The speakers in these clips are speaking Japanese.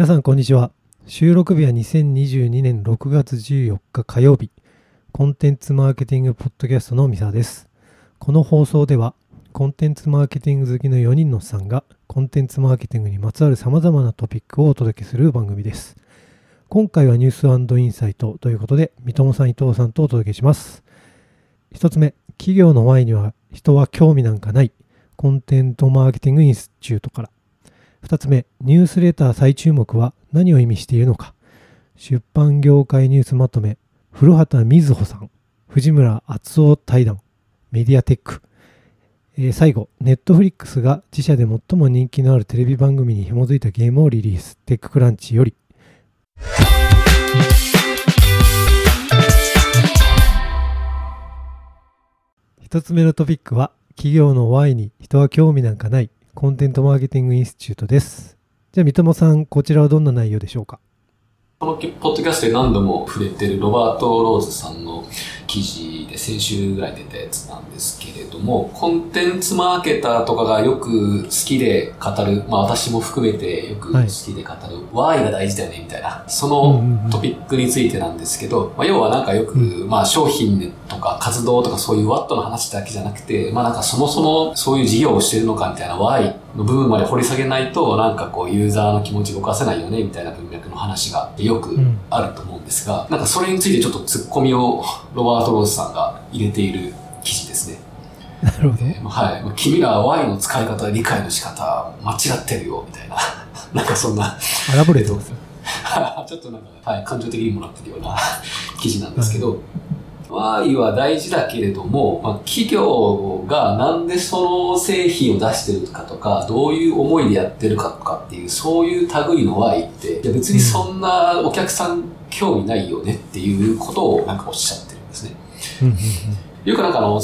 皆さんこんにちは。収録日は2022年6月14日火曜日。コンテンツマーケティングポッドキャストのミサです。この放送ではコンテンツマーケティング好きの4人のさんがコンテンツマーケティングにまつわる様々なトピックをお届けする番組です。今回はニュースインサイトということで三友さん伊藤さんとお届けします。一つ目企業の Y には人は興味なんかないコンテンツマーケティングインスチュートから。2つ目、ニュースレター再注目は何を意味しているのか。出版業界ニュースまとめ、古畑瑞穂さん、藤村敦夫対談、メディアテック。えー、最後、ネットフリックスが自社で最も人気のあるテレビ番組に紐づいたゲームをリリース、テッククランチより。一つ目のトピックは、企業の Y に人は興味なんかないコンテントマーケティングインスチュートです。じゃあ、三友さん、こちらはどんな内容でしょうか？このポッドキャストで何度も触れてるロバート・ローズさんの記事で先週ぐらい出たやつなんですけれども、コンテンツマーケターとかがよく好きで語る、まあ私も含めてよく好きで語る、はい、Y が大事だよねみたいな、そのトピックについてなんですけど、まあ、要はなんかよく、まあ商品とか活動とかそういうワットの話だけじゃなくて、まあなんかそもそもそういう事業をしてるのかみたいな Y の部分まで掘り下げないと、なんかこうユーザーの気持ち動かせないよねみたいな文脈の話がよくあると思うんですが、なんかそれについてちょっと突っ込みをロバート・ローズさんが入れている記事ですね。なるほど。えー、はい。君らは Y の使い方、理解の仕方、間違ってるよ、みたいな。なんかそんな。アラブレートちょっとなんか、はい、感情的にもらってるような記事なんですけど、はい、Y は大事だけれども、まあ、企業がなんでその製品を出してるかとか、どういう思いでやってるかとかっていう、そういう類の Y って、いや別にそんなお客さん興味ないよねっていうことをなんかおっしゃってるんですね。よくなんかあの、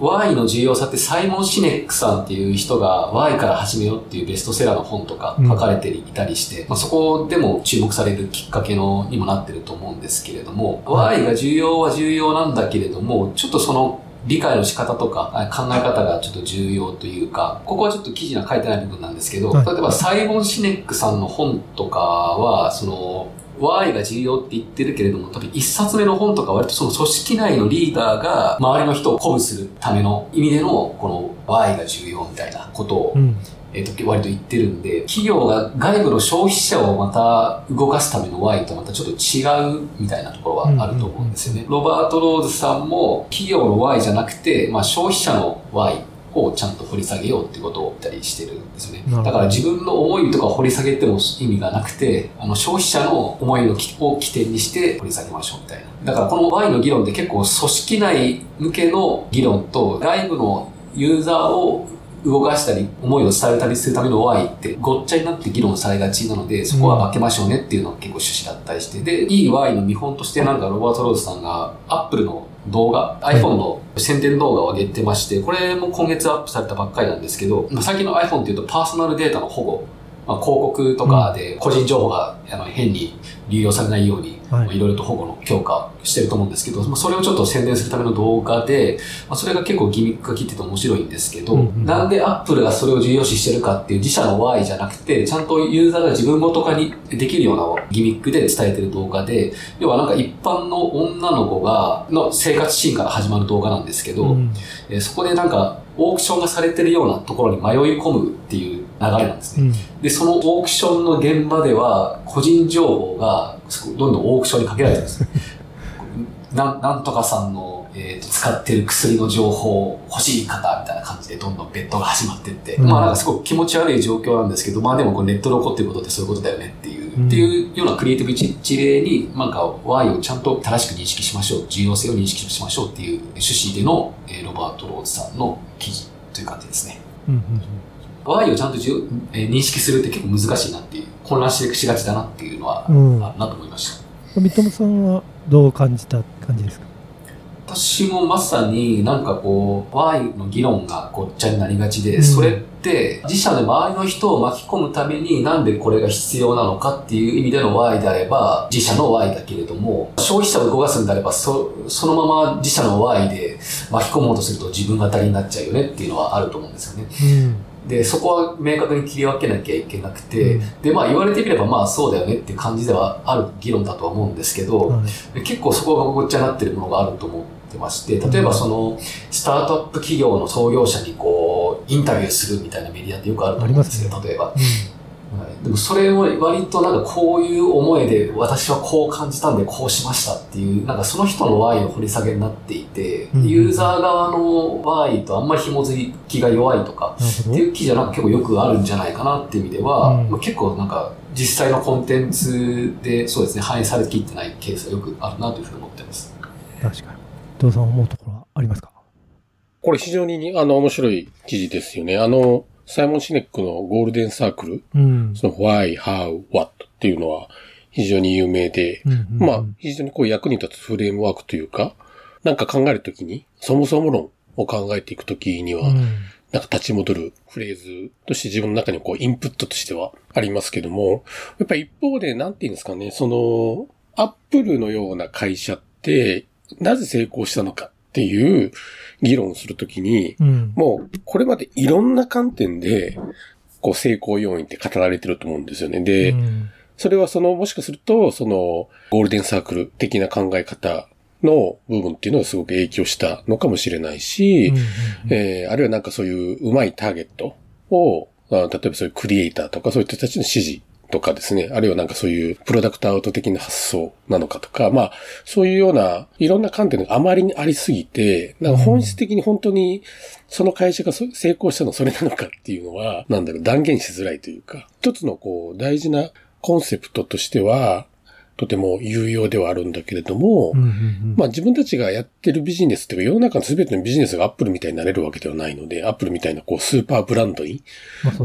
Y の重要さってサイモン・シネックさんっていう人が Y から始めようっていうベストセラーの本とか書かれていたりして、うん、まあ、そこでも注目されるきっかけのにもなってると思うんですけれども、Y が重要は重要なんだけれども、ちょっとその理解の仕方とか考え方がちょっと重要というか、ここはちょっと記事には書いてない部分なんですけど、例えばサイモン・シネックさんの本とかは、その、Y が重要って言ってるけれども、多分一冊目の本とか割とその組織内のリーダーが周りの人を鼓舞するための意味でのこの Y が重要みたいなことを、うん、えっ、と、割と言ってるんで、企業が外部の消費者をまた動かすための Y とまたちょっと違うみたいなところはあると思うんですよね。ロバート・ローズさんも企業の Y じゃなくて、まあ消費者の Y をちゃんと掘り下げようってことを言ったりしてるんですよね。だから自分の思いとか掘り下げても意味がなくて、あの消費者の思いのを起点にして掘り下げましょうみたいな。だからこの Y の議論って結構組織内向けの議論と外部のユーザーを動かしたり、思いを伝えたりするための Y ってごっちゃになって議論されがちなので、そこは分けましょうねっていうのが結構趣旨だったりして、で、いい Y の見本としてなんかロバート・ローズさんが Apple の動画、iPhone の宣伝動画を上げてまして、これも今月アップされたばっかりなんですけど、最近の iPhone っていうとパーソナルデータの保護、まあ、広告とかで個人情報があの変に流用されないように、はい、いろいろと保護の強化してると思うんですけど、まあ、それをちょっと宣伝するための動画で、まあ、それが結構ギミックが効いてて面白いんですけど、うんうん、なんで Apple がそれを重要視してるかっていう自社の Y じゃなくて、ちゃんとユーザーが自分ごと化にできるようなギミックで伝えてる動画で、要はなんか一般の女の子が、の生活シーンから始まる動画なんですけど、うん、えそこでなんかオークションがされてるようなところに迷い込むっていう流れなんですね。うん、で、そのオークションの現場では、個人情報がどんどんオークションにかけられてるんです。ななんとかさんの、えーと、使ってる薬の情報欲しい方みたいな感じでどんどんベッドが始まっていって、うん、まあなんかすごく気持ち悪い状況なんですけど、まあでもこネットで起こってることってそういうことだよねっていう、うん、っていうようなクリエイティブ事例に、なんか Y をちゃんと正しく認識しましょう、重要性を認識しましょうっていう趣旨での、えー、ロバート・ローズさんの記事という感じですね。うんうんうん Y をちゃんとじゅ、えー、認識するって結構難しいなっていう、混乱しがちだなっていうのは、うん、なと思いました。三友さんはどう感じた感じですか？私もまさになんかこう、Y の議論がごっちゃになりがちで、うん、それって自社で周りの人を巻き込むためになんでこれが必要なのかっていう意味での Y であれば、自社の Y だけれども、消費者を動かすんであれば、そそのまま自社の Y で巻き込もうとすると自分が当たりになっちゃうよねっていうのはあると思うんですよね。うんで、そこは明確に切り分けなきゃいけなくて、うん。で、まあ言われてみればまあそうだよねっていう感じではある議論だとは思うんですけど、はい。で結構そこがごっちゃになってるものがあると思ってまして、例えばその、スタートアップ企業の創業者にこう、インタビューするみたいなメディアってよくあると思うんですよ、あ例えば。でもそれを割となんかこういう思いで私はこう感じたんでこうしましたっていうなんかその人の Y の掘り下げになっていて、うんユーザー側の Y とあんまり紐づきが弱いとかっていう記事はなんか結構よくあるんじゃないかなっていう意味では、うんまあ、結構なんか実際のコンテンツでそうですね反映されきってないケースがよくあるなというふうに思ってます。確かに。伊藤さん思うところはありますか？これ非常に、あの、面白い記事ですよね。あの、サイモン・シネックのゴールデンサークル、うん。その why, how, what っていうのは非常に有名で、うんうんうんまあ、非常にこう役に立つフレームワークというか、なんか考えるときに、そもそも論を考えていくときには、うんなんか立ち戻るフレーズとして自分の中にこうインプットとしてはありますけども、やっぱり一方でなんて言うんですかね、その、アップルのような会社って、なぜ成功したのかっていう議論をするときに、うん。もう、これまでいろんな観点で、こう、成功要因って語られてると思うんですよね。で、うんそれはその、もしかすると、その、ゴールデンサークル的な考え方の部分っていうのがすごく影響したのかもしれないし、あるいはなんかそういううまいターゲットを、あ例えばそういうクリエイターとかそういう人たちの指示とかですね、あるいはなんかそういうプロダクトアウト的な発想なのかとか、まあ、そういうような、いろんな観点があまりにありすぎて、なんか本質的に本当にその会社が成功したのそれなのかっていうのは、なんだろう、断言しづらいというか、一つのこう、大事なコンセプトとしては、とても有用ではあるんだけれども、うんうんうんまあ自分たちがやってるビジネスっていうか世の中の全てのビジネスがアップルみたいになれるわけではないので、アップルみたいなこうスーパーブランドに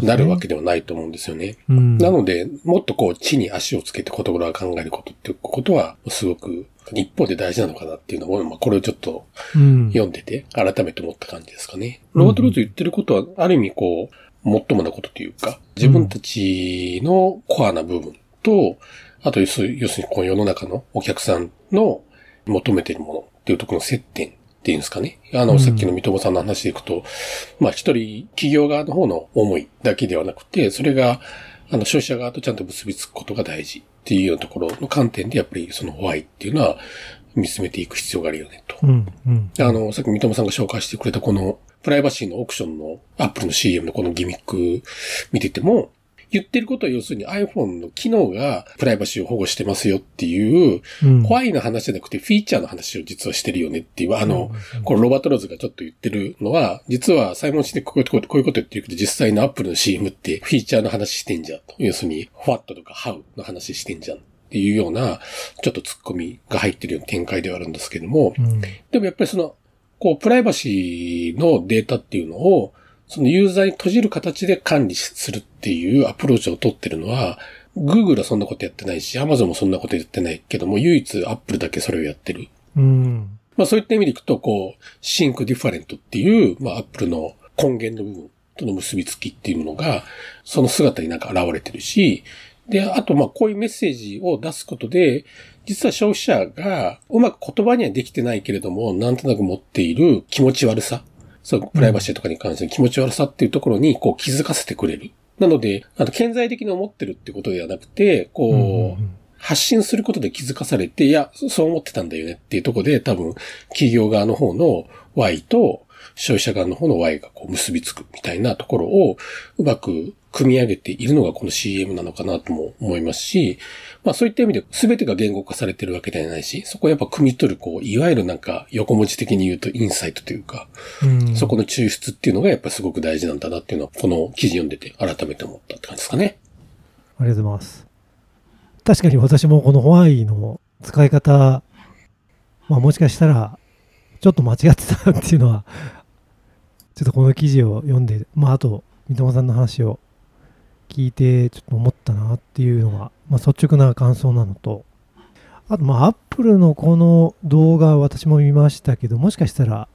なるわけではないと思うんですよね。うんなので、もっとこう地に足をつけてことが考えることっていうことはすごく一方で大事なのかなっていうのを、まあこれをちょっとうん読んでて改めて思った感じですかね。ロバート・ルーズ言ってることはある意味こう、もっともなことというか、自分たちのコアな部分と、あと要するにこの世の中のお客さんの求めているものっていうところの接点っていうんですかね。あの、うんさっきの三友さんの話でいくと、まあ一人企業側の方の思いだけではなくて、それがあの消費者側とちゃんと結びつくことが大事っていうようなところの観点でやっぱりそのホワイっていうのは見つめていく必要があるよねと。うんうんあの、さっき三友さんが紹介してくれたこのプライバシーのオプションのアップルの CM のこのギミック見てても、言ってることは要するに iPhone の機能がプライバシーを保護してますよっていう、うん。ホワイの話じゃなくてフィーチャーの話を実はしてるよねっていう、あの、これロバート・ローズがちょっと言ってるのは、実はサイモン・シネックこういうことこういうこと言ってるけど、実際のアップルの CM ってフィーチャーの話してんじゃんと。要するに、what とか how の話してんじゃんっていうような、ちょっと突っ込みが入ってるような展開ではあるんですけども、うん。でもやっぱりその、こう、プライバシーのデータっていうのを、そのユーザーに閉じる形で管理するっていうアプローチを取ってるのは、Google はそんなことやってないし、Amazon もそんなことやってないけども、唯一 Apple だけそれをやってる。うんまあそういった意味でいくと、こう、 Think different っていう、まあ Apple の根源の部分との結びつきっていうものが、その姿になんか現れてるし、で、あとまあこういうメッセージを出すことで、実は消費者がうまく言葉にはできてないけれども、なんとなく持っている気持ち悪さ、そう、プライバシーとかに関しての気持ち悪さっていうところにこう気づかせてくれる。なので、あの、顕在的に思ってるってことではなくて、こう、発信することで気づかされて、いや、そそう思ってたんだよねっていうところで、多分、企業側の方の Y と消費者側の方の Y がこう結びつくみたいなところをうまく組み上げているのがこの CM なのかなとも思いますし、まあそういった意味で全てが言語化されてるわけではないし、そこをやっぱ汲み取る、こう、いわゆるなんか横文字的に言うとインサイトというか、うんそこの抽出っていうのがやっぱすごく大事なんだなっていうのは、この記事読んでて改めて思ったって感じですかね。ありがとうございます。確かに私もこのホワイの使い方、まあもしかしたら、ちょっと間違ってたっていうのは、ちょっとこの記事を読んで、まああと、三友さんの話を聞いて、ちょっと思ったなっていうのが、まあ率直な感想なのと、あとまあアップルのこの動画私も見ましたけど、もしかしたら、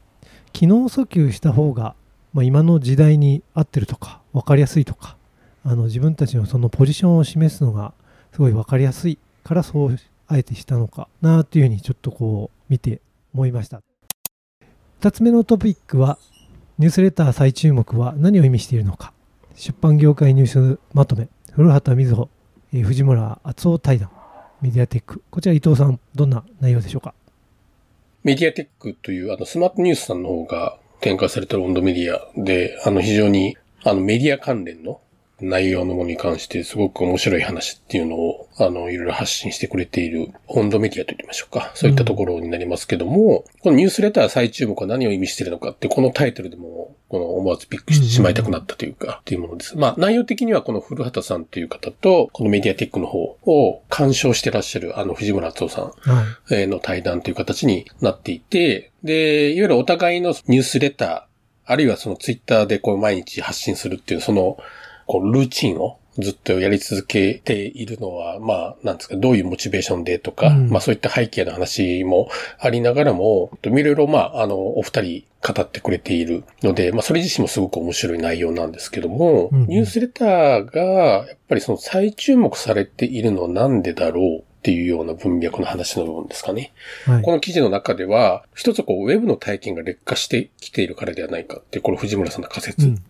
機能訴求した方が、まあ、今の時代に合ってるとか、分かりやすいとか、あの自分たちのそのポジションを示すのがすごい分かりやすいからそうあえてしたのかなっていうふうにちょっとこう見て思いました。2つ目のトピックはニュースレター再注目は何を意味しているのか。出版業界ニュースまとめ、古畑瑞穂、え藤村敦夫対談、メディアテック。こちら伊藤さん、どんな内容でしょうか？メディアテックという、あの、スマートニュースさんの方が展開されてる温度メディアで、あの、非常に、あの、メディア関連の内容のものに関して、すごく面白い話っていうのを、あの、いろいろ発信してくれている温度メディアと言いましょうか。そういったところになりますけども、このニュースレター再注目は何を意味しているのかって、このタイトルでも、この思わずピックしてしまいたくなったというか、っていうものです。まあ、内容的にはこの古畑さんという方と、このメディアテックの方を鑑賞してらっしゃる、あの、藤村敦夫さんの対談という形になっていて、で、いわゆるお互いのニュースレター、あるいはそのツイッターでこう毎日発信するっていう、その、こう、ルーチンをずっとやり続けているのは、まあ、なんですか、どういうモチベーションでとか、うんまあそういった背景の話もありながらも、いろいろまあ、あの、お二人語ってくれているので、まあそれ自身もすごく面白い内容なんですけども、うんうんニュースレターが、やっぱりその再注目されているのはなんでだろうっていうような文脈の話の部分ですかね。はいこ。の記事の中では、一つこう、ウェブの体験が劣化してきているからではないかってこれ藤村さんの仮説うん。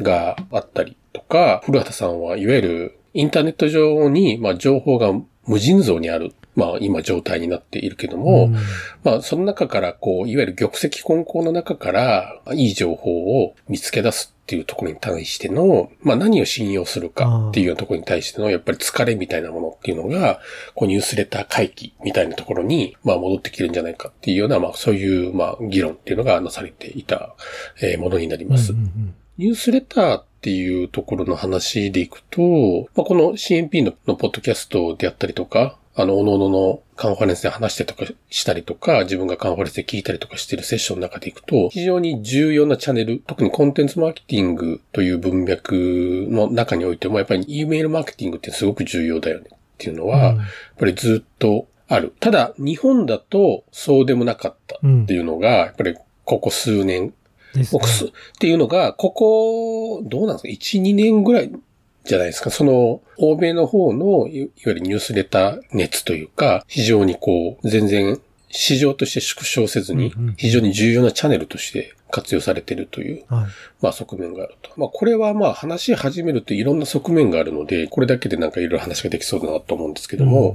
があったりとか、古畑さんはいわゆるインターネット上に、まあ、情報が無尽蔵にある、まあ、今状態になっているけども、うん。まあ、その中から、こう、いわゆる玉石混交の中から、いい情報を見つけ出すっていうところに対しての、まあ、何を信用するかっていうようなところに対しての、やっぱり疲れみたいなものっていうのが、こう、ニュースレター回帰みたいなところに、まあ、戻ってきてるんじゃないかっていうような、まあ、そういう、まあ、議論っていうのがなされていた、えーものになります。うんうんニュースレターっていうところの話でいくと、まあ、この CNP ののポッドキャストであったりとか、あの、おのののカンファレンスで話してとかしたりとか、自分がカンファレンスで聞いたりとかしているセッションの中でいくと、非常に重要なチャンネル、特にコンテンツマーケティングという文脈の中においても、やっぱり E メールマーケティングってすごく重要だよねっていうのは、やっぱりずっとある。ただ、日本だとそうでもなかったうん。っていうのが、やっぱりここ数年ですねっていうのが、ここ、どうなんですか ?1、2年ぐらいじゃないですか？その、欧米の方の、いいわゆるニュースレター熱というか、非常にこう、全然市場として縮小せずに非常に重要なチャンネルとして活用されているという、はい。まあ側面があると。まあこれはまあ話し始めるといろんな側面があるので、これだけでなんかいろいろ話ができそうだなと思うんですけども、うん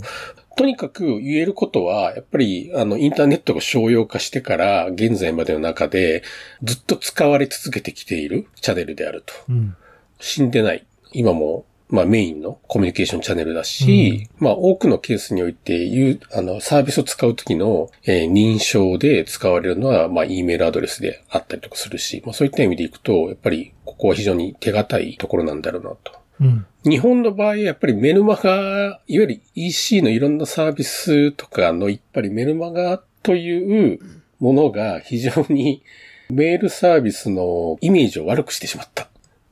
とにかく言えることは、やっぱり、あの、インターネットが商用化してから、現在までの中で、ずっと使われ続けてきているチャンネルであると。うん。死んでない。今も、まあメインのコミュニケーションチャンネルだし、まあ多くのケースにおいて、いう、あの、サービスを使うときの、えー認証で使われるのは、まあ E メールアドレスであったりとかするし、まあそういった意味でいくと、やっぱり、ここは非常に手堅いところなんだろうなと。うん。日本の場合、やっぱりメルマガ、いわゆる EC のいろんなサービスとかの、やっぱりメルマガというものが非常にメールサービスのイメージを悪くしてしまった。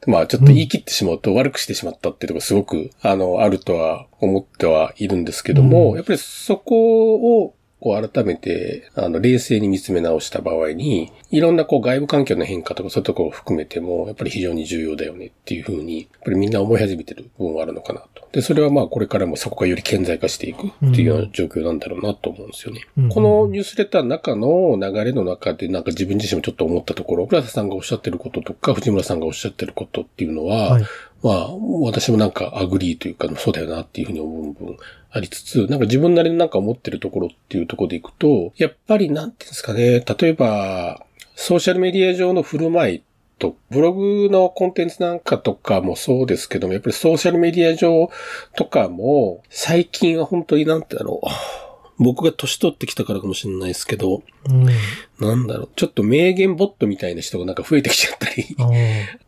まあちょっと言い切ってしまうと悪くしてしまったっていうところすごく、あの、あるとは思ってはいるんですけども、うんやっぱりそこをこう改めて、あの、冷静に見つめ直した場合に、いろんなこう外部環境の変化とかそういうところを含めても、やっぱり非常に重要だよねっていうふうに、やっぱりみんな思い始めてる部分はあるのかなと。で、それはまあこれからもそこがより顕在化していくっていうような状況なんだろうなと思うんですよね。うんこのニュースレターの中の流れの中でなんか自分自身もちょっと思ったところ、倉田さんがおっしゃってることとか、藤村さんがおっしゃってることっていうのは、はい。まあ、私もなんか agree というか、そうだよなっていうふうに思う部分ありつつ、なんか自分なりになんか思ってるところっていうところでいくと、やっぱりなんていうんですかね、例えば、ソーシャルメディア上の振る舞いと、ブログのコンテンツなんかとかもそうですけども、やっぱりソーシャルメディア上とかも、最近は本当になんてだろう。僕が年取ってきたからかもしれないですけど、うん。なんだろう、ちょっと名言ボットみたいな人がなんか増えてきちゃったり、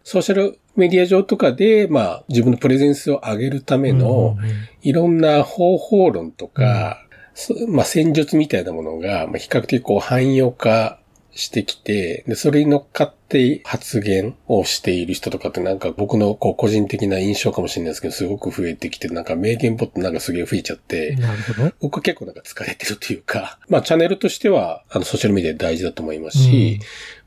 ソーシャルメディア上とかで、まあ、自分のプレゼンスを上げるための、うんうんいろんな方法論とか、そまあ、戦術みたいなものが、まあ、比較的こう、汎用化してきて、で、それに乗っかって発言をしている人とかってなんか僕のこう、個人的な印象かもしれないですけど、すごく増えてきて、なんか名言ボットなんかすげえ増えちゃって、なるほど。僕は結構なんか疲れてるというか、まあチャンネルとしては、あの、ソーシャルメディア大事だと思いますし、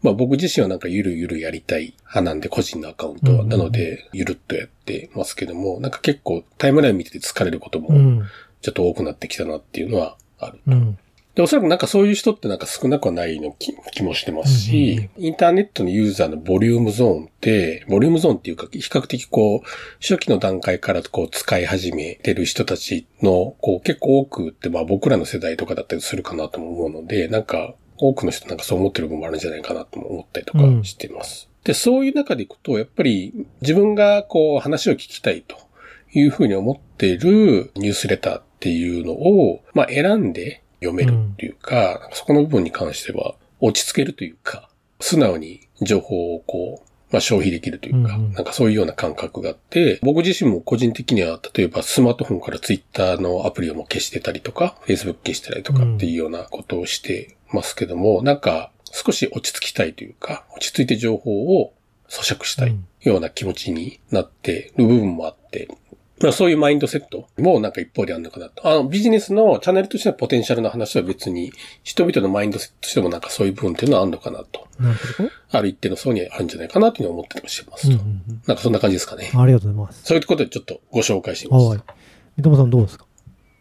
まあ僕自身はなんかゆるゆるやりたい派なんで、個人のアカウントは。うんなので、ゆるっとやってますけども、なんか結構タイムライン見てて疲れることもうん。ちょっと多くなってきたなっていうのはある。うん。で、おそらくなんかそういう人ってなんか少なくはないの気気もしてますし、インターネットのユーザーのボリュームゾーンって、ボリュームゾーンっていうか、比較的こう、初期の段階からこう使い始めてる人たちの、こう結構多くって、まあ僕らの世代とかだったりするかなとも思うので、なんか多くの人なんかそう思ってる部分もあるんじゃないかなとも思ったりとかしてます。で、そういう中でいくと、やっぱり自分がこう話を聞きたいというふうに思っているニュースレターっていうのを、まあ選んで読めるっていうか、そこの部分に関しては落ち着けるというか、素直に情報をこう、まあ消費できるというか、うんうん。なんかそういうような感覚があって、僕自身も個人的には、例えばスマートフォンからツイッターのアプリをもう消してたりとか、Facebook 消してたりとかっていうようなことをしてますけども、なんか少し落ち着きたいというか、落ち着いて情報を咀嚼したいような気持ちになってる部分もあって、まあそういうマインドセットもなんか一方であるのかなと。あのビジネスのチャンネルとしてのポテンシャルの話は別に、人々のマインドセットとしてもなんかそういう部分っていうのはあるのかなと。なるほど。ある一定の層にあるんじゃないかなというふうに思ったりもしてますと。うんうんうんなんかそんな感じですかね。ありがとうございます。そういうことでちょっとご紹介してみまはいす。。三友さんどうですか？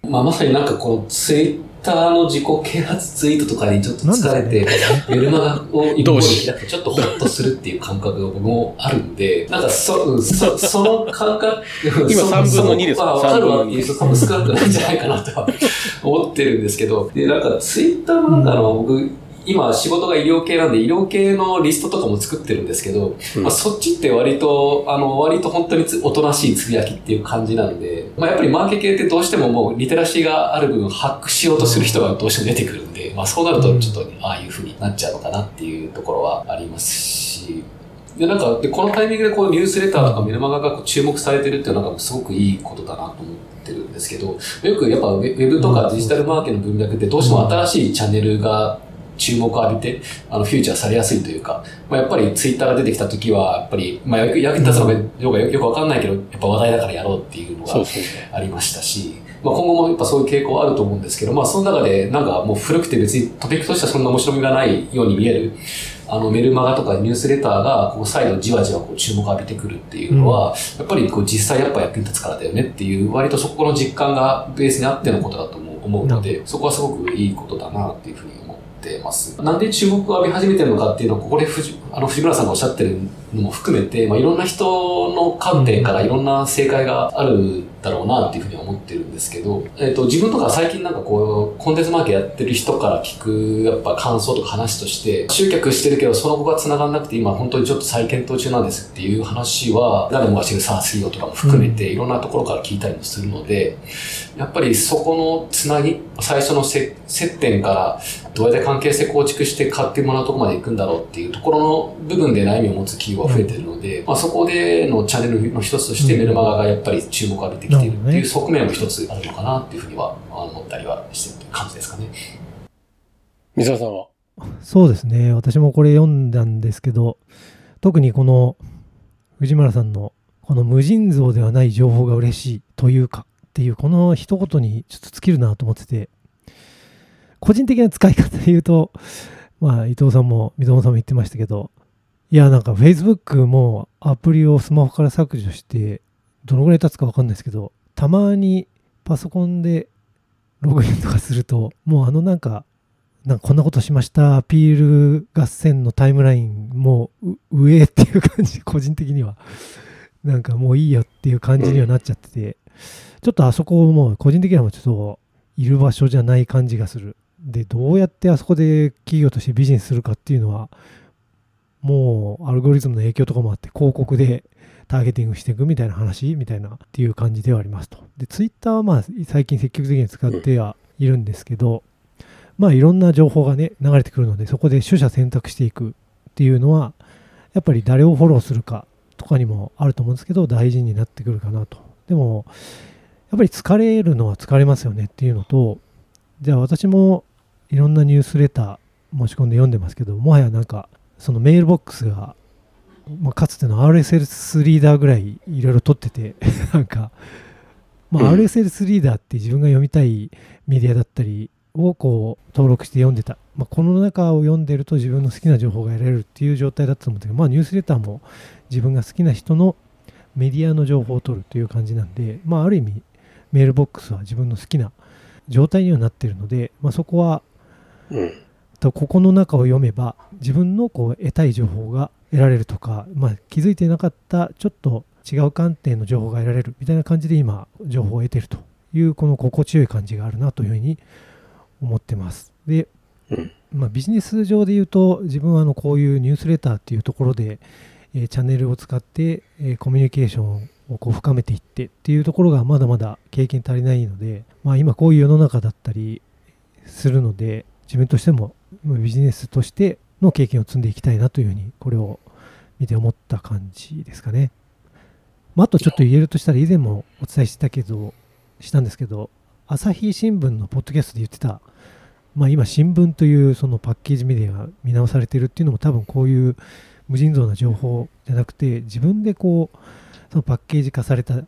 まあ、まさになんかこのツイッターの自己啓発ツイートとかにちょっと疲れて、メルマガを一方で開くとちょっとホッとするっていう感覚が僕もあるんで、なんかそ、うんそその感覚、今そ3分の2ですそまあ、わ3かる分の2わっていう人多分少なくないんじゃないかなとは思ってるんですけど、で、なんかツイッターのなんかあの、僕、今仕事が医療系なんで医療系のリストとかも作ってるんですけど、うん。まあ、そっちって割と、あの、割と本当につおとなしいつぶやきっていう感じなんで、まあ、やっぱりマーケ系ってどうしてももうリテラシーがある分ハックしようとする人がどうしても出てくるんで、まあ、そうなるとちょっと、ああいう風になっちゃうのかなっていうところはありますし、で、なんか、で、このタイミングでこうニュースレターとかメルマガがこう注目されてるっていうのはなんかすごくいいことだなと思ってるんですけど、よくやっぱウェウェブとかデジタルマーケの文脈ってどうしても新しいチャンネルが注目を浴びて、あの、フューチャーされやすいというか、まあ、やっぱりツイッターが出てきた時は、やっぱり、まあ、役役に立つのかどうかよよくわかんないけど、やっぱ話題だからやろうっていうのが。ありましたし、まあ、今後もやっぱそういう傾向はあると思うんですけど、まあ、その中で、なんかもう古くて別にトピックとしてはそんな面白みがないように見える、あの、メルマガとかニュースレターが、こう、再度じわじわこう注目を浴びてくるっていうのは、やっぱりこう、実際やっぱ役に立つからだよねっていう、割とそこの実感がベースにあってのことだと思うので、そこはすごくいいことだなっていうふうに思ってます。なんで注目を浴び始めてるのかっていうのを、ここであの藤村さんがおっしゃってるのも含めて、まあ、いろんな人の観点からいろんな正解があるだろうなっていうふうに思ってるんですけど、えっ、と、自分とか最近なんかこう、コンテンツマーケやってる人から聞く、やっぱ感想とか話として、集客してるけど、その後が繋がんなくて、今本当にちょっと再検討中なんですっていう話は、誰もが知るサース企業とかも含めて、いろんなところから聞いたりもするので、やっぱりそこのつなぎ、最初のせ接点から、どうやって関係性構築して買ってもらうところまで行くんだろうっていうところの部分で悩みを持つ企業が増えてるので、まあ、そこでのチャンネルの一つとしてメルマガがやっぱり注目を浴びてきているっていう側面も一つあるのかなっていうふうには思ったりはしてる感じですかね。三沢さんは？そうですね。私もこれ読んだんですけど、特にこの藤村さんのこの無尽蔵ではない情報が嬉しいというかっていうこの一言にちょっと尽きるなと思ってて、個人的な使い方で言うと、まあ伊藤さんも水友さんも言ってましたけど、いやなんか Facebook もアプリをスマホから削除して、どのぐらい経つかわかんないですけど、たまにパソコンでログインとかすると、もうあのなんかなんかこんなことしましたアピール合戦のタイムラインもう上っていう感じ 個人的には。なんかもういいよっていう感じにはなっちゃっててちょっとあそこも個人的にはもうちょっといる場所じゃない感じがする。でどうやってあそこで企業としてビジネスするかっていうのはもうアルゴリズムの影響とかもあって広告でターゲティングしていくみたいな話みたいなっていう感じではありますと。でツイッターはまあ最近積極的に使ってはいるんですけど、まあいろんな情報がね流れてくるのでそこで取捨選択していくっていうのはやっぱり誰をフォローするかとかにもあると思うんですけど大事になってくるかなと。でもやっぱり疲れるのは疲れますよねっていうのとじゃあ私もいろんなニュースレター持ち込んで読んでますけどもはやなんかそのメールボックスが、まあ、かつての RSS リーダーぐらいいろいろ取ってて なんか、まあ、うん。RSS リーダーって自分が読みたいメディアだったりをこう登録して読んでた、まあ、この中を読んでると自分の好きな情報が得られるっていう状態だったと思うんだけど、まあ、ニュースレターも自分が好きな人のメディアの情報を取るという感じなんで、まあ、ある意味メールボックスは自分の好きな状態にはなってるので、まあ、そこはうん。とここの中を読めば自分のこう得たい情報が得られるとか、まあ、気づいてなかったちょっと違う観点の情報が得られるみたいな感じで今情報を得てるというこの心地よい感じがあるなというふうに思ってます。で、うんまあ、ビジネス上で言うと自分はあのこういうニュースレターっていうところで、えーチャンネルを使って、えーコミュニケーションをこう深めていってっていうところがまだまだ経験足りないので、まあ、今こういう世の中だったりするので自分としてもビジネスとしての経験を積んでいきたいなというふうにこれを見て思った感じですかね。まあ、あとちょっと言えるとしたら以前もお伝えしたけどしたんですけど朝日新聞のポッドキャストで言ってた、まあ、今新聞というそのパッケージメディアが見直されてるっていうのも多分こういう無尽蔵な情報じゃなくて自分でこうそのパッケージ化された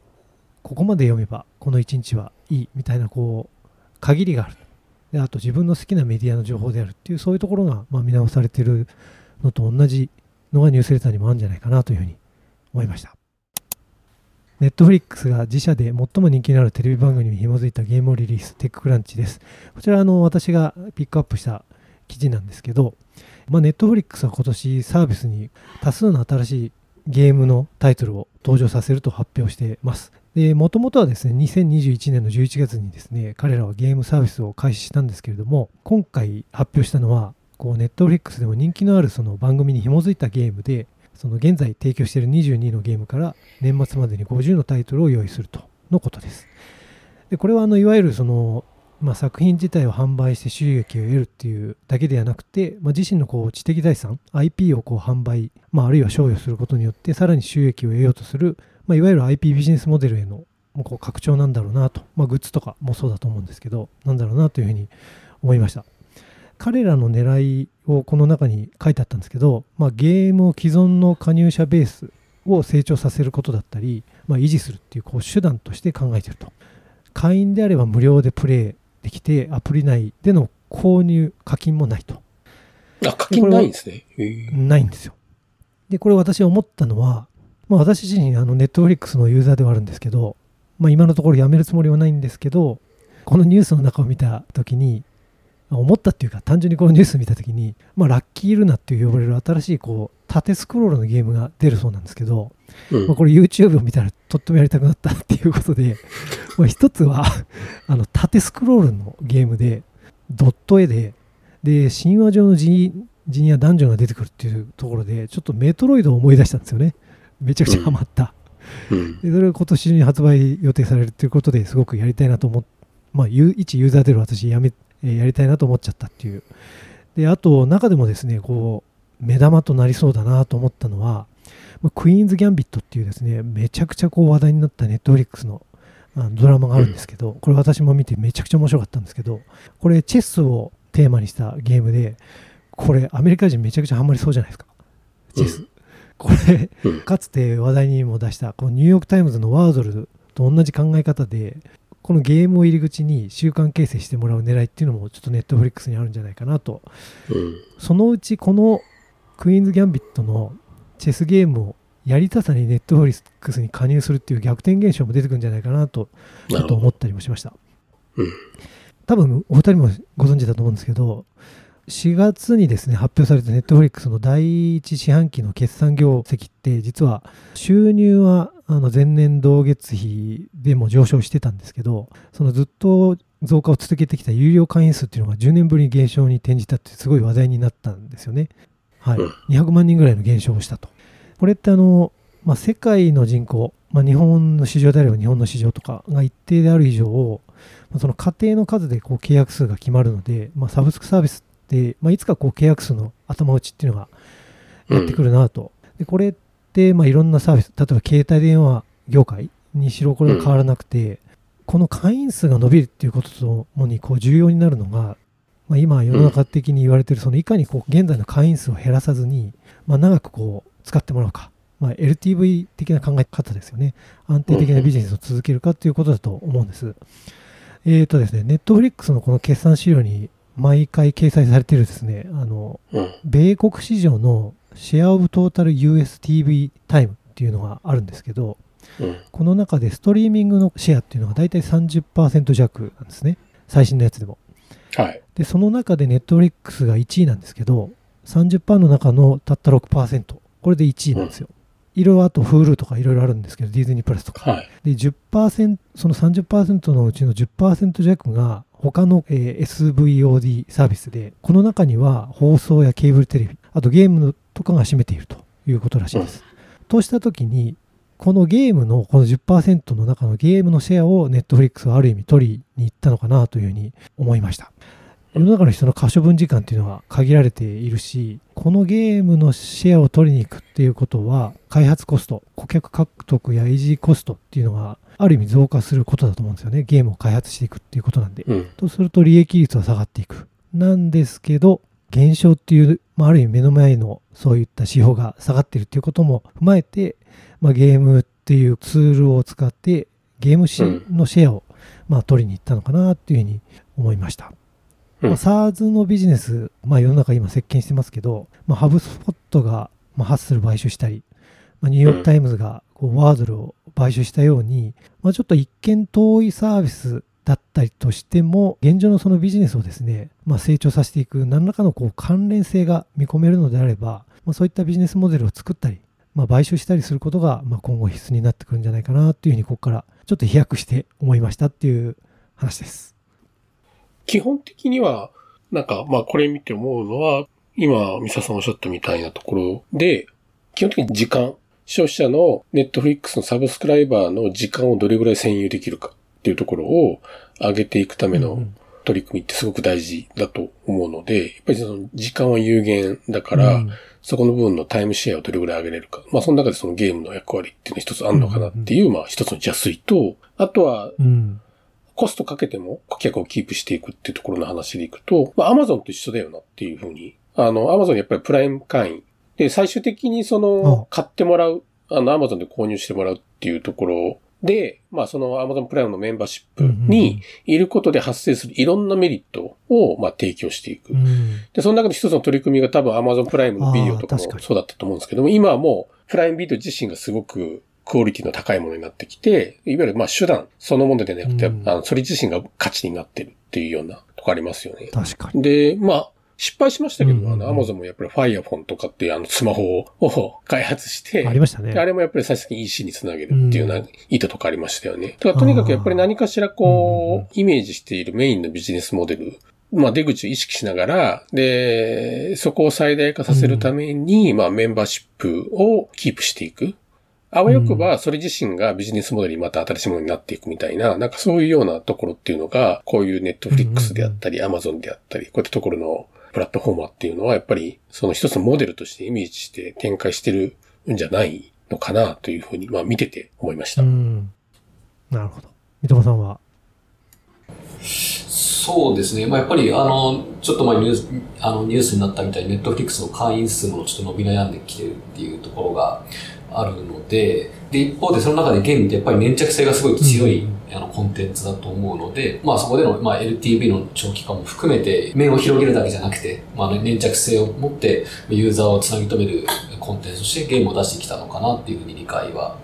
ここまで読めばこの1日はいいみたいなこう限りがあるであと自分の好きなメディアの情報であるっていうそういうところがま見直されてるのと同じのがニュースレターにもあるんじゃないかなというふうに思いましたネットフリックスが自社で最も人気のあるテレビ番組に紐づいたゲームをリリーステッククランチですこちらあの私がピックアップした記事なんですけど、まあ、ネットフリックスは今年サービスに多数の新しいゲームのタイトルを登場させると発表してます。もともとはですね、2021年の11月にですね、彼らはゲームサービスを開始したんですけれども、今回発表したのは、ネットフリックスでも人気のあるその番組に紐づいたゲームで、その現在提供している22のゲームから年末までに50のタイトルを用意するとのことです。で、これはあの、いわゆるその、まあ、作品自体を販売して収益を得るっていうだけではなくて、まあ、自身のこう知的財産 IP をこう販売、まあ、あるいは商与することによってさらに収益を得ようとする、まあ、いわゆる IP ビジネスモデルへのもうこう拡張なんだろうなと、まあ、グッズとかもそうだと思うんですけどなんだろうなというふうに思いました。彼らの狙いをこの中に書いてあったんですけど、まあ、ゲームを既存の加入者ベースを成長させることだったり、まあ、維持するっていうこう手段として考えていると。会員であれば無料でプレイできてアプリ内での購入課金もないと。あ、課金ないんですね。ないんですよ。でこれ私思ったのは、まあ、私自身あのネットフリックスのユーザーではあるんですけど、まあ、今のところやめるつもりはないんですけどこのニュースの中を見た時に思ったっていうか単純にこのニュース見た時に、まあ、ラッキールナっていう呼ばれる新しいこう縦スクロールのゲームが出るそうなんですけど、うん。まあ、これ YouTube を見たらとってもやりたくなったっていうことで、まあ、一つはあの縦スクロールのゲームでドット絵でで神話上の人人や男女が出てくるっていうところでちょっとメトロイドを思い出したんですよねめちゃくちゃハマった、うん。でそれが今年中に発売予定されるということですごくやりたいなと思っまあ、ゆ一ユーザーである私やめ、えーやりたいなと思っちゃったっていう。であと中でもですねこう目玉となりそうだなと思ったのは、まあ、クイーンズ・ギャンビットっていうですねめちゃくちゃこう話題になったネットフリックスのあのドラマがあるんですけど、これ私も見てめちゃくちゃ面白かったんですけどこれチェスをテーマにしたゲームでこれアメリカ人めちゃくちゃハマりそうじゃないですか。チェス、うこれうん。かつて話題にも出したこのニューヨーク・タイムズのワードルと同じ考え方でこのゲームを入り口に習慣形成してもらう狙いっていうのもちょっとネットフリックスにあるんじゃないかなとうん。そのうちこのクイーンズ・ギャンビットのチェスゲームをやりたさにネットフリックスに加入するっていう逆転現象も出てくるんじゃないかなとちょ。っと思ったりもしましたうん。多分お二人もご存知だと思うんですけど4月にですね発表されたネットフリックスの第一四半期の決算業績って実は収入はあの前年同月比でも上昇してたんですけどそのずっと増加を続けてきた有料会員数っていうのが10年ぶりに減少に転じたってすごい話題になったんですよね。はいうん、200万人ぐらいの減少をしたと。これってあの、まあ、世界の人口、まあ、日本の市場であれば日本の市場とかが一定である以上、まあその家庭の数でこう契約数が決まるので、まあ、サブスクサービスって、まあ、いつかこう契約数の頭打ちっていうのがやってくるなと。でこれってまあいろんなサービス、例えば携帯電話業界にしろこれは変わらなくて、この会員数が伸びるっていうことともにこう重要になるのが、まあ、今世の中的に言われているそのいかにこう現在の会員数を減らさずに、まあ、長くこう使ってもらうか、まあ、LTV 的な考え方ですよね安定的なビジネスを続けるかということだと思うんです。えーとですね、ネットフリックスのこの決算資料に毎回掲載されているですね、あの、うん。米国市場のシェアオブトータル USTV タイムっていうのがあるんですけど、うん。この中でストリーミングのシェアっていうのが大体30%弱なんですね。最新のやつでも。はい。で、その中でネットフリックスが1位なんですけど、30%の中のたった6%、これで1位なんですよ。いろいろあと Hulu とかいろいろあるんですけど、ディズニープラスとか。はい。で、10%、その30%のうちの10%弱が他の、え SVOD サービスで、この中には放送やケーブルテレビ、あとゲームとかが占めているということらしいです。としたときに、このゲームのこの10%の中のゲームのシェアを Netflix はある意味取りに行ったのかなというふうに思いました。世の中の人の可処分時間っていうのは限られているし、このゲームのシェアを取りに行くっていうことは、開発コスト、顧客獲得や維持コストっていうのがある意味増加することだと思うんですよね。ゲームを開発していくっていうことなんで。うん。とすると利益率は下がっていく。なんですけど、減少っていう、まあ、ある意味目の前のそういった指標が下がっているっていうことも踏まえて、まあ、ゲームっていうツールを使ってゲームのシェアを、まあ、取りに行ったのかなっていうふうに思いました。まあ、SARS のビジネス、まあ、世の中今席巻してますけど、まあ、ハブスポットが、まあ、ハッスル買収したり、まあ、ニューヨーク・タイムズがこうワードルを買収したように、まあ、ちょっと一見遠いサービスだったりとしても、現状のそのビジネスをですね、まあ、成長させていく何らかのこう関連性が見込めるのであれば、まあ、そういったビジネスモデルを作ったり、まあ、買収したりすることが、まあ、今後必須になってくるんじゃないかなっていうふうに、ここからちょっと飛躍して思いましたっていう話です。基本的には、なんか、まあこれ見て思うのは、今、ミサさんおっしゃったみたいなところで、基本的に時間、消費者のネットフリックスのサブスクライバーの時間をどれぐらい占有できるかっていうところを上げていくための取り組みってすごく大事だと思うので、やっぱりその時間は有限だから、うん。そこの部分のタイムシェアをどれぐらい上げれるか。まあその中でそのゲームの役割っていうのは一つあるのかなっていう、まあ一つの邪推と、あとはうんコストかけても顧客をキープしていくっていうところの話でいくと、まあ、アマゾンと一緒だよなっていうふうに。あの、アマゾンやっぱりプライム会員。で、最終的にその、買ってもらう、あの、アマゾンで購入してもらうっていうところで、まあ、そのアマゾンプライムのメンバーシップにいることで発生するいろんなメリットを、まあ、提供していくう。んで、その中で一つの取り組みが多分 Amazon プライムのビデオとかもそうだったと思うんですけども、今はもうプライムビデオ自身がすごくクオリティの高いものになってきて、いわゆるまあ手段そのものでなくて、うんあのそれ自身が価値になってるっていうようなとこありますよね。確かに。で、まあ、失敗しましたけど、うんうんうんあの Amazon もやっぱり Firefone とかっていうあのスマホ を開発して、ありましたね。であれもやっぱり最終的に EC につなげるっていうような意図とかありましたよね。だからとにかくやっぱり何かしらこう、イメージしているメインのビジネスモデル、まあ出口を意識しながら、で、そこを最大化させるために、まあメンバーシップをキープしていく。あわよくば、それ自身がビジネスモデルにまた新しいものになっていくみたいな、なんかそういうようなところっていうのが、こういうネットフリックスであったり、アマゾンであったり、こういったところのプラットフォーマーっていうのは、やっぱりその一つのモデルとしてイメージして展開してるんじゃないのかなというふうに、まあ見てて思いました。うん。なるほど。三笘さんは？そうですね。まあ、やっぱり、あの、ちょっと前ニュース、あの、ニュースになったみたいに、ネットフリックスの会員数もちょっと伸び悩んできてるっていうところがあるので、で、一方でその中でゲームってやっぱり粘着性がすごい強い、うんあの、コンテンツだと思うので、まあ、そこでの、まあ、LTV の長期化も含めて、面を広げるだけじゃなくて、まあ、粘着性を持って、ユーザーをつなぎ止めるコンテンツとしてゲームを出してきたのかなっていうふうに理解は、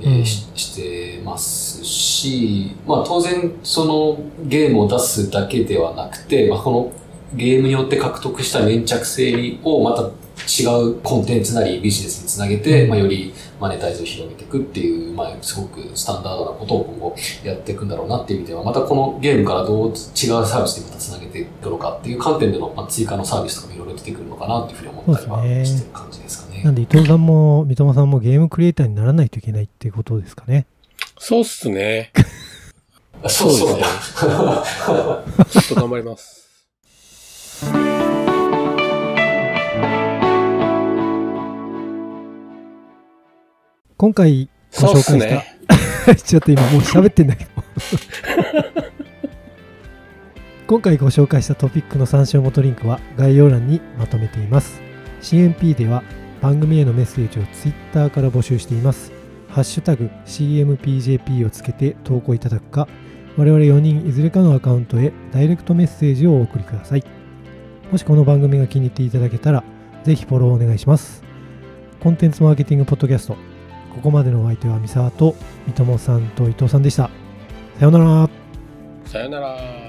えーうん。ししてますし、まあ当然そのゲームを出すだけではなくて、まあこのゲームによって獲得した粘着性をまた違うコンテンツなりビジネスにつなげて、まあよりマネタイズを広げていくっていう、まあすごくスタンダードなことを今後やっていくんだろうなっていう意味では、またこのゲームからどう違うサービスにまたつなげていくのかっていう観点での、まあ、追加のサービスとかもいろいろ出てくるのかなっていうふうに思ったりはしてる感じですかね。なんで伊藤さんも三笘さんもゲームクリエイターにならないといけないっていうことですかね。そうっすね。あ そうそうそうですね ちょっと頑張ります。今回ご紹介した、ね。ちょっと今もう喋ってんだけど今回ご紹介したトピックの参照元リンクは概要欄にまとめています。CMP では番組へのメッセージを Twitter から募集しています。ハッシュタグ CMPJP をつけて投稿いただくか我々4人いずれかのアカウントへダイレクトメッセージをお送りください。もしこの番組が気に入っていただけたらぜひフォローお願いします。コンテンツマーケティングポッドキャストここまでのお相手は三沢と三友さんと伊藤さんでした。さようなら。さよなら。